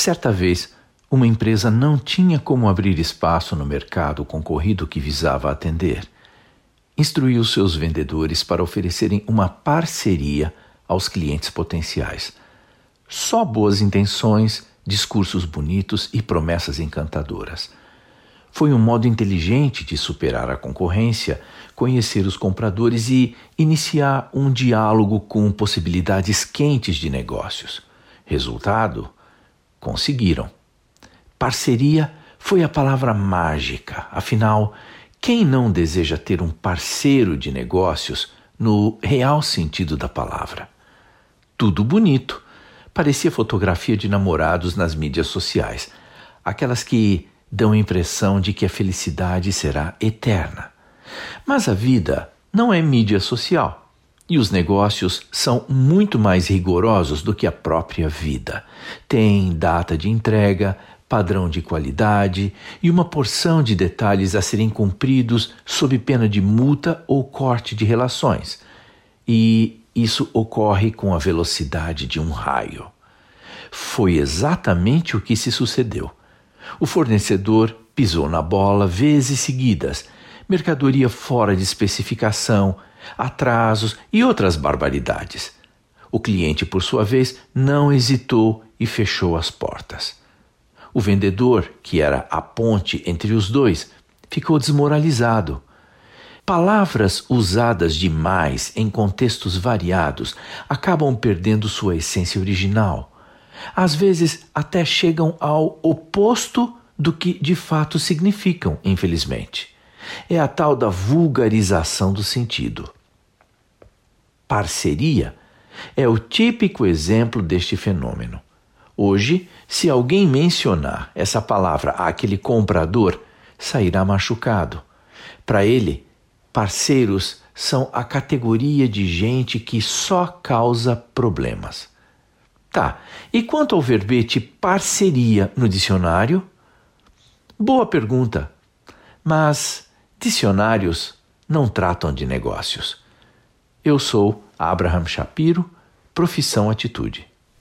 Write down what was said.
Certa vez, uma empresa não tinha como abrir espaço no mercado concorrido que visava atender. Instruiu seus vendedores para oferecerem uma parceria aos clientes potenciais. Só boas intenções, discursos bonitos e promessas encantadoras. Foi um modo inteligente de superar a concorrência, conhecer os compradores e iniciar um diálogo com possibilidades quentes de negócios. Resultado? Conseguiram. Parceria foi a palavra mágica, afinal, quem não deseja ter um parceiro de negócios no real sentido da palavra? Tudo bonito. Parecia fotografia de namorados nas mídias sociais, aquelas que dão a impressão de que a felicidade será eterna. Mas a vida não é mídia social. E os negócios são muito mais rigorosos do que a própria vida. Tem data de entrega, padrão de qualidade e uma porção de detalhes a serem cumpridos sob pena de multa ou corte de relações. E isso ocorre com a velocidade de um raio. Foi exatamente o que se sucedeu. O fornecedor pisou na bola vezes seguidas, mercadoria fora de especificação, atrasos e outras barbaridades. O cliente, por sua vez, não hesitou e fechou as portas. O vendedor, que era a ponte entre os dois, ficou desmoralizado. Palavras usadas demais em contextos variados acabam perdendo sua essência original. Às vezes até chegam ao oposto do que de fato significam, infelizmente. É a tal da vulgarização do sentido. Parceria é o típico exemplo deste fenômeno. Hoje, se alguém mencionar essa palavra àquele comprador, sairá machucado. Para ele, parceiros são a categoria de gente que só causa problemas. Tá, e quanto ao verbete parceria no dicionário? Boa pergunta, mas dicionários não tratam de negócios. Eu sou Abraham Shapiro, profissão atitude.